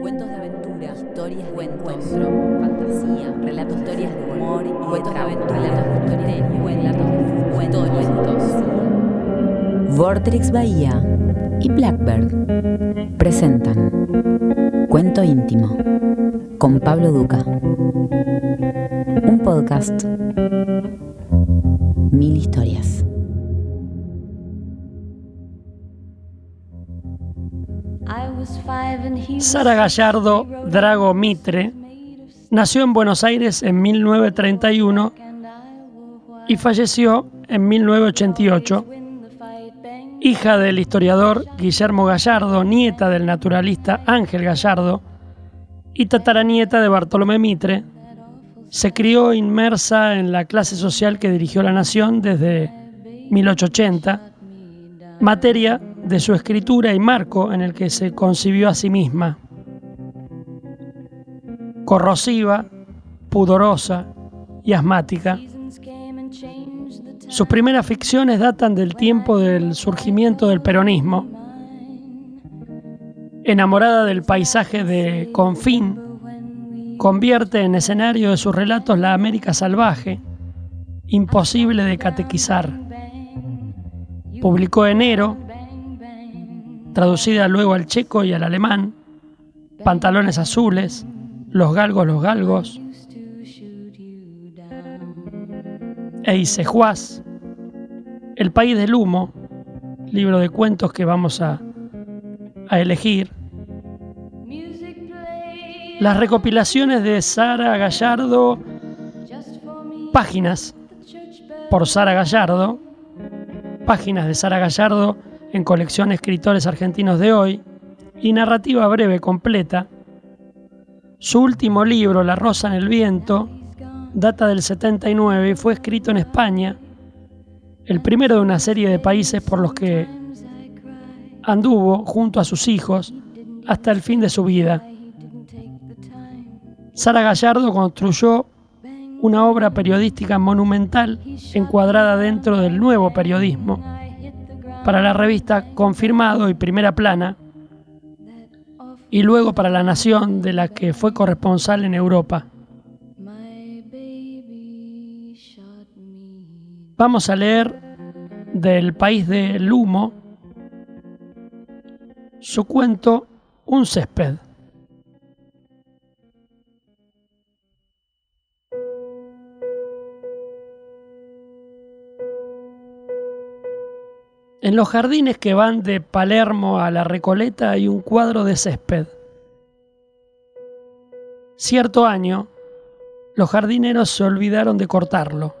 Cuentos de aventura, historias de encuentro, fantasía, relatos, historias de humor y cuentos de aventura, relatos de relatos de fútbol, cuentos. Vortrix Bahía y Blackbird presentan Cuento íntimo con Pablo Duca. Un podcast. Mil historias. Sara Gallardo Drago Mitre nació en Buenos Aires en 1931 y falleció en 1988. Hija del historiador Guillermo Gallardo, nieta del naturalista Ángel Gallardo y tataranieta de Bartolomé Mitre, se crió inmersa en la clase social que dirigió la nación desde 1880, materia de su escritura y marco en el que se concibió a sí misma. Corrosiva, pudorosa y asmática. Sus primeras ficciones datan del tiempo del surgimiento del peronismo. Enamorada del paisaje de Confín, convierte en escenario de sus relatos la América salvaje, imposible de catequizar. Publicó Enero, traducida luego al checo y al alemán, Pantalones azules, Los galgos, los galgos, Eisejuás, El país del humo, libro de cuentos que vamos a, a elegir, las recopilaciones de Sara Gallardo, páginas por Sara Gallardo, páginas de Sara Gallardo en colección Escritores Argentinos de Hoy y narrativa breve completa. Su último libro, La Rosa en el Viento, data del 79 y fue escrito en España, el primero de una serie de países por los que anduvo junto a sus hijos hasta el fin de su vida. Sara Gallardo construyó una obra periodística monumental encuadrada dentro del nuevo periodismo para la revista Confirmado y Primera Plana, y luego para La Nación, de la que fue corresponsal en Europa. Vamos a leer del país del humo su cuento Un césped. En los jardines que van de Palermo a la Recoleta hay un cuadro de césped. Cierto año, los jardineros se olvidaron de cortarlo.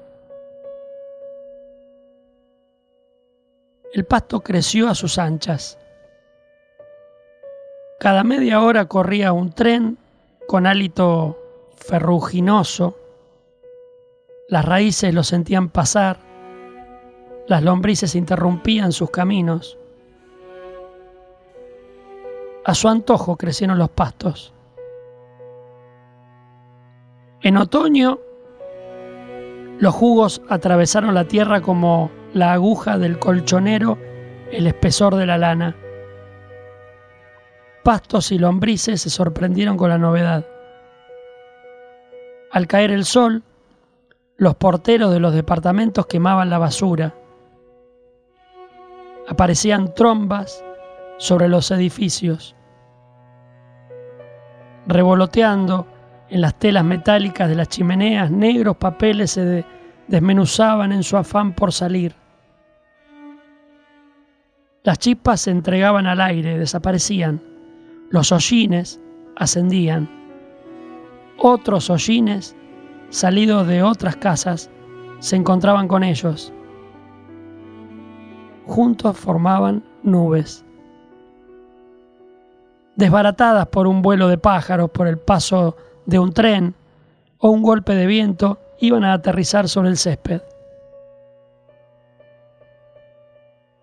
El pasto creció a sus anchas. Cada media hora corría un tren con hálito ferruginoso. Las raíces lo sentían pasar las lombrices interrumpían sus caminos. A su antojo crecieron los pastos. En otoño, los jugos atravesaron la tierra como la aguja del colchonero el espesor de la lana. Pastos y lombrices se sorprendieron con la novedad. Al caer el sol, los porteros de los departamentos quemaban la basura aparecían trombas sobre los edificios. Revoloteando en las telas metálicas de las chimeneas, negros papeles se desmenuzaban en su afán por salir. Las chispas se entregaban al aire, desaparecían. Los hollines ascendían. Otros hollines, salidos de otras casas, se encontraban con ellos juntos formaban nubes. Desbaratadas por un vuelo de pájaros, por el paso de un tren o un golpe de viento, iban a aterrizar sobre el césped.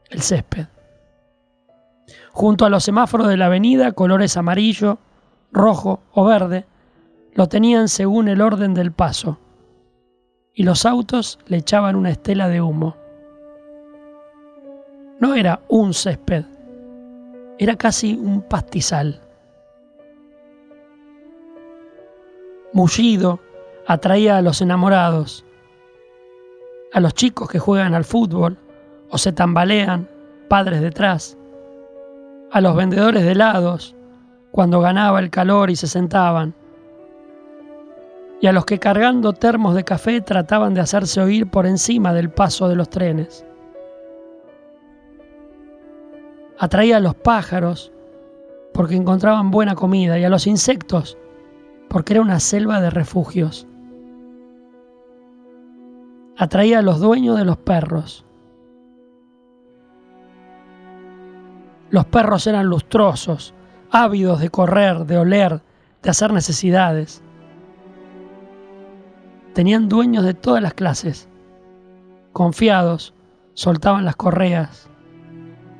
El césped. Junto a los semáforos de la avenida, colores amarillo, rojo o verde, lo tenían según el orden del paso, y los autos le echaban una estela de humo. No era un césped, era casi un pastizal. Mullido atraía a los enamorados, a los chicos que juegan al fútbol o se tambalean, padres detrás, a los vendedores de helados cuando ganaba el calor y se sentaban, y a los que cargando termos de café trataban de hacerse oír por encima del paso de los trenes. Atraía a los pájaros porque encontraban buena comida y a los insectos porque era una selva de refugios. Atraía a los dueños de los perros. Los perros eran lustrosos, ávidos de correr, de oler, de hacer necesidades. Tenían dueños de todas las clases. Confiados, soltaban las correas.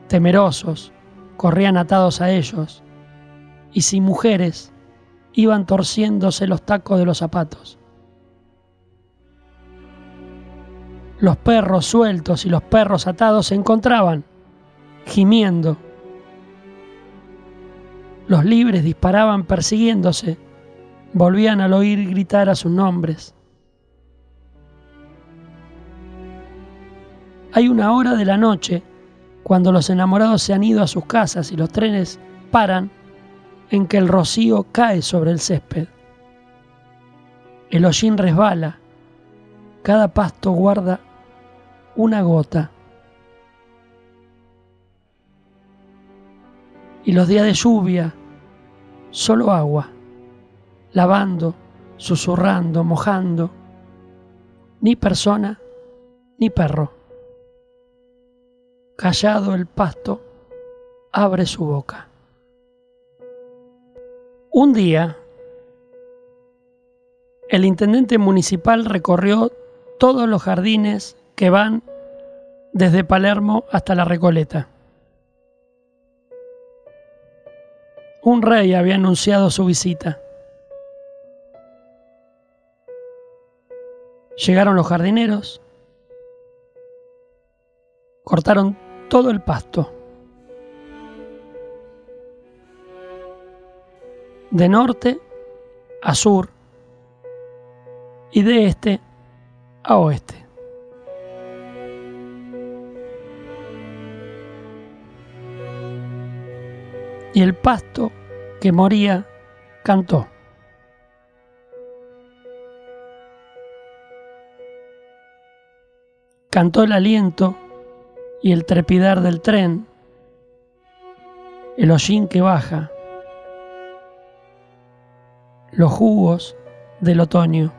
Temerosos, corrían atados a ellos. Y sin mujeres, iban torciéndose los tacos de los zapatos. Los perros sueltos y los perros atados se encontraban, gimiendo. Los libres disparaban persiguiéndose, volvían al oír gritar a sus nombres. Hay una hora de la noche cuando los enamorados se han ido a sus casas y los trenes paran en que el rocío cae sobre el césped. El hollín resbala, cada pasto guarda una gota. Y los días de lluvia, solo agua, lavando, susurrando, mojando, ni persona ni perro. Callado el pasto, abre su boca. Un día, el intendente municipal recorrió todos los jardines que van desde Palermo hasta la Recoleta. Un rey había anunciado su visita. Llegaron los jardineros, cortaron todo el pasto. de norte a sur y de este a oeste. Y el pasto que moría cantó. Cantó el aliento y el trepidar del tren, el hollín que baja, los jugos del otoño.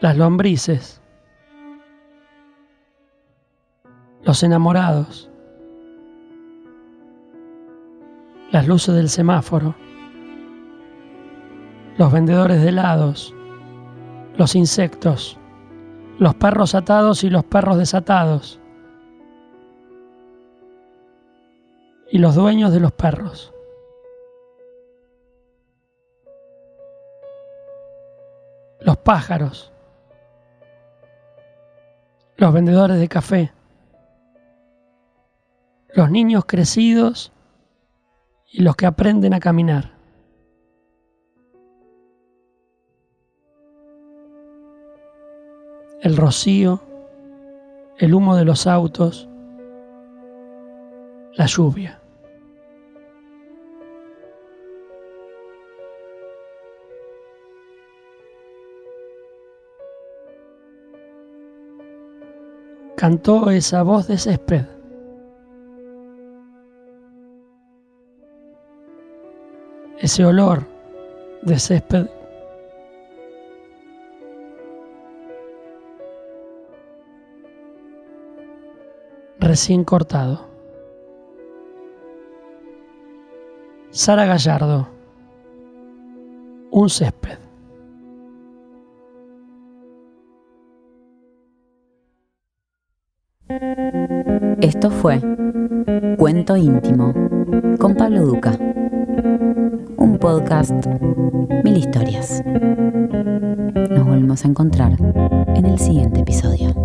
Las lombrices, los enamorados, las luces del semáforo, los vendedores de helados, los insectos, los perros atados y los perros desatados, y los dueños de los perros. Los pájaros, los vendedores de café, los niños crecidos y los que aprenden a caminar. El rocío, el humo de los autos, la lluvia. cantó esa voz de césped. Ese olor de césped. Recién cortado. Sara Gallardo. Un césped. Esto fue Cuento Íntimo con Pablo Duca. Un podcast, mil historias. Nos volvemos a encontrar en el siguiente episodio.